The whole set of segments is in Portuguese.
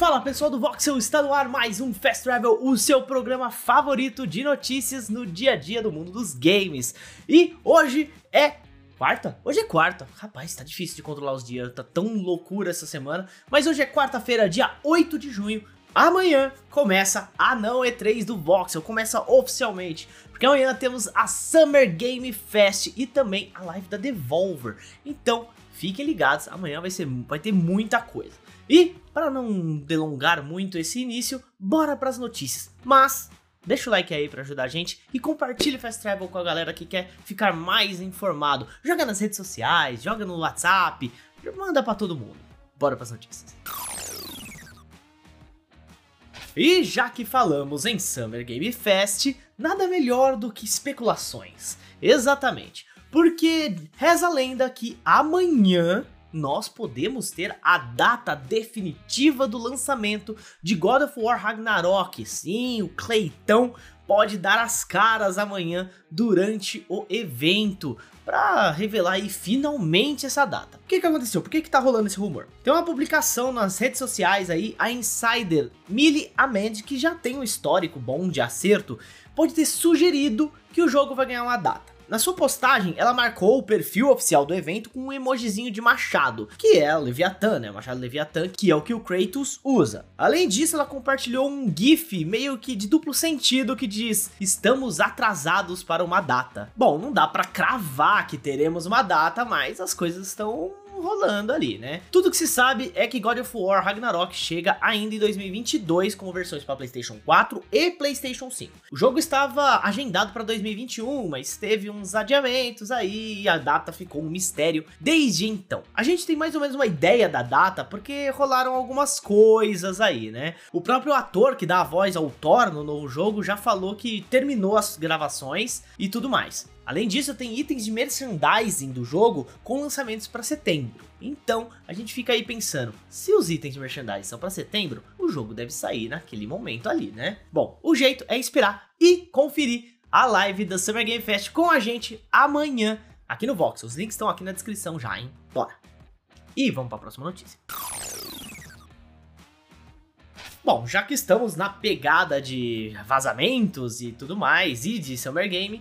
Fala pessoal do Voxel, está no ar mais um Fast Travel, o seu programa favorito de notícias no dia a dia do mundo dos games. E hoje é quarta? Hoje é quarta. Rapaz, tá difícil de controlar os dias, tá tão loucura essa semana. Mas hoje é quarta-feira, dia 8 de junho. Amanhã começa a não E3 do Voxel, começa oficialmente. Porque amanhã temos a Summer Game Fest e também a live da Devolver. Então, fiquem ligados, amanhã vai, ser, vai ter muita coisa. E, para não delongar muito esse início, bora para as notícias. Mas, deixa o like aí para ajudar a gente e compartilhe Fast Travel com a galera que quer ficar mais informado. Joga nas redes sociais, joga no WhatsApp, manda para todo mundo. Bora para as notícias. E já que falamos em Summer Game Fest, nada melhor do que especulações. Exatamente, porque reza a lenda que amanhã nós podemos ter a data definitiva do lançamento de God of War Ragnarok. Sim, o Cleitão pode dar as caras amanhã durante o evento para revelar aí finalmente essa data. O que, que aconteceu? Por que, que tá rolando esse rumor? Tem uma publicação nas redes sociais aí, a insider Millie Ahmed, que já tem um histórico bom de acerto, pode ter sugerido que o jogo vai ganhar uma data. Na sua postagem, ela marcou o perfil oficial do evento com um emojizinho de machado, que é o Leviathan, né? O machado Leviathan, que é o que o Kratos usa. Além disso, ela compartilhou um GIF meio que de duplo sentido que diz: Estamos atrasados para uma data. Bom, não dá para cravar que teremos uma data, mas as coisas estão rolando ali, né? Tudo que se sabe é que God of War Ragnarok chega ainda em 2022 com versões para PlayStation 4 e PlayStation 5. O jogo estava agendado para 2021, mas teve uns adiamentos aí e a data ficou um mistério desde então. A gente tem mais ou menos uma ideia da data porque rolaram algumas coisas aí, né? O próprio ator que dá a voz ao Thor no novo jogo já falou que terminou as gravações e tudo mais. Além disso, tem itens de merchandising do jogo com lançamentos para setembro. Então, a gente fica aí pensando, se os itens de merchandising são para setembro, o jogo deve sair naquele momento ali, né? Bom, o jeito é esperar e conferir a live da Summer Game Fest com a gente amanhã aqui no Vox. Os links estão aqui na descrição já, hein? Bora! E vamos para a próxima notícia. Bom, já que estamos na pegada de vazamentos e tudo mais, e de Summer Game,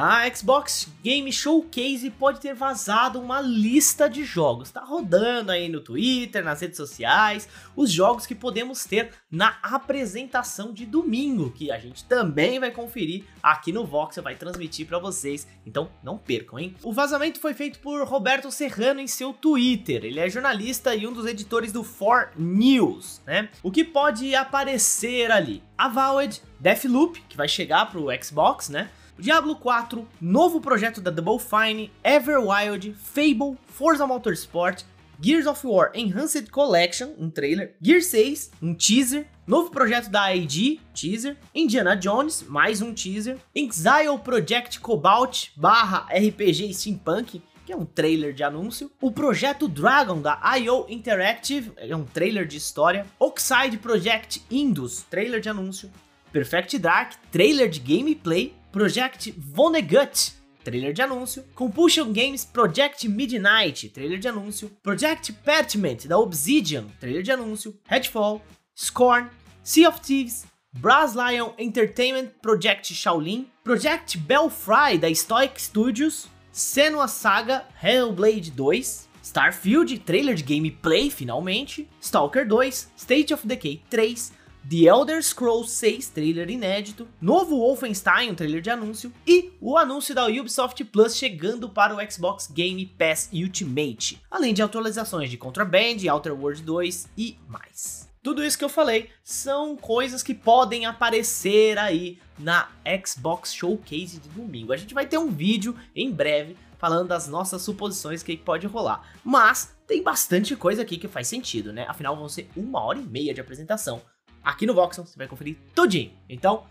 a Xbox Game Showcase pode ter vazado uma lista de jogos. Tá rodando aí no Twitter, nas redes sociais, os jogos que podemos ter na apresentação de domingo, que a gente também vai conferir aqui no Vox, vai transmitir para vocês. Então não percam, hein? O vazamento foi feito por Roberto Serrano em seu Twitter. Ele é jornalista e um dos editores do 4 News, né? O que pode aparecer ali? Avowed, Deathloop, que vai chegar pro Xbox, né? Diablo 4, novo projeto da Double Fine, Everwild, Fable, Forza Motorsport, Gears of War Enhanced Collection, um trailer, Gear 6, um teaser, novo projeto da ID, teaser, Indiana Jones, mais um teaser, Exile Project Cobalt barra RPG Steampunk, que é um trailer de anúncio, o projeto Dragon da IO Interactive, é um trailer de história, Oxide Project Indus, trailer de anúncio, Perfect Dark, trailer de gameplay, Project Vonnegut, trailer de anúncio, Compulsion Games Project Midnight, trailer de anúncio, Project Pertiment da Obsidian, trailer de anúncio, Headfall, Scorn, Sea of Thieves, Brass Lion Entertainment Project Shaolin, Project Belfry da Stoic Studios, Senua Saga Hellblade 2, Starfield, trailer de gameplay finalmente, Stalker 2, State of Decay 3, The Elder Scrolls 6 trailer inédito, novo Wolfenstein, um trailer de anúncio, e o anúncio da Ubisoft Plus chegando para o Xbox Game Pass Ultimate, além de atualizações de Contraband, Outer Worlds 2 e mais. Tudo isso que eu falei são coisas que podem aparecer aí na Xbox Showcase de domingo. A gente vai ter um vídeo em breve falando das nossas suposições que pode rolar. Mas tem bastante coisa aqui que faz sentido, né? Afinal, vão ser uma hora e meia de apresentação aqui no Voxel, você vai conferir tudinho. Então,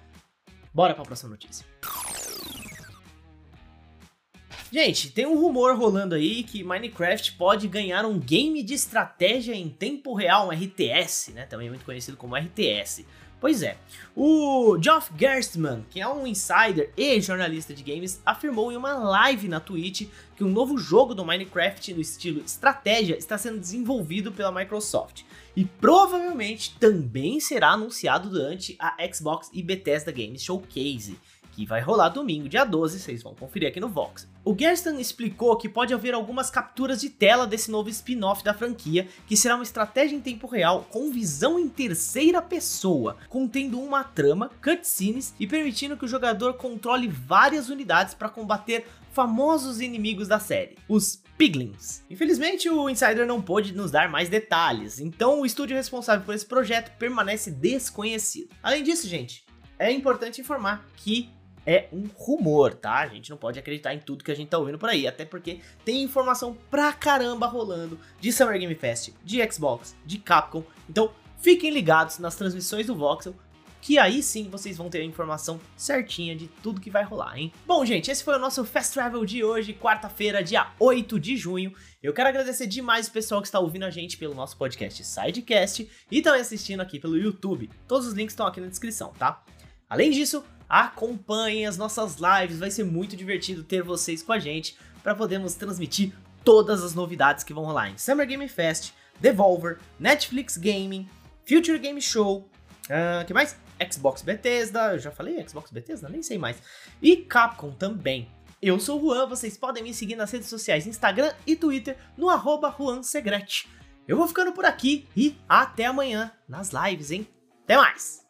bora para a próxima notícia. Gente, tem um rumor rolando aí que Minecraft pode ganhar um game de estratégia em tempo real, um RTS, né? Também muito conhecido como RTS. Pois é, o Geoff Gerstmann, que é um insider e jornalista de games, afirmou em uma live na Twitch que um novo jogo do Minecraft no estilo estratégia está sendo desenvolvido pela Microsoft e provavelmente também será anunciado durante a Xbox e Bethesda Games Showcase, que vai rolar domingo, dia 12, vocês vão conferir aqui no Vox. O Gersten explicou que pode haver algumas capturas de tela desse novo spin-off da franquia, que será uma estratégia em tempo real com visão em terceira pessoa, contendo uma trama, cutscenes e permitindo que o jogador controle várias unidades para combater famosos inimigos da série, os Piglins. Infelizmente, o Insider não pôde nos dar mais detalhes, então o estúdio responsável por esse projeto permanece desconhecido. Além disso, gente, é importante informar que é um rumor, tá? A gente não pode acreditar em tudo que a gente tá ouvindo por aí, até porque tem informação pra caramba rolando de Summer Game Fest, de Xbox, de Capcom. Então, fiquem ligados nas transmissões do Voxel, que aí sim vocês vão ter a informação certinha de tudo que vai rolar, hein? Bom, gente, esse foi o nosso Fast Travel de hoje, quarta-feira, dia 8 de junho. Eu quero agradecer demais o pessoal que está ouvindo a gente pelo nosso podcast Sidecast e também assistindo aqui pelo YouTube. Todos os links estão aqui na descrição, tá? Além disso, acompanhem as nossas lives, vai ser muito divertido ter vocês com a gente para podermos transmitir todas as novidades que vão rolar em Summer Game Fest, Devolver, Netflix Gaming, Future Game Show, uh, que mais? Xbox Bethesda, eu já falei Xbox Bethesda? Nem sei mais. E Capcom também. Eu sou o Juan, vocês podem me seguir nas redes sociais Instagram e Twitter no arroba Eu vou ficando por aqui e até amanhã nas lives, hein? Até mais!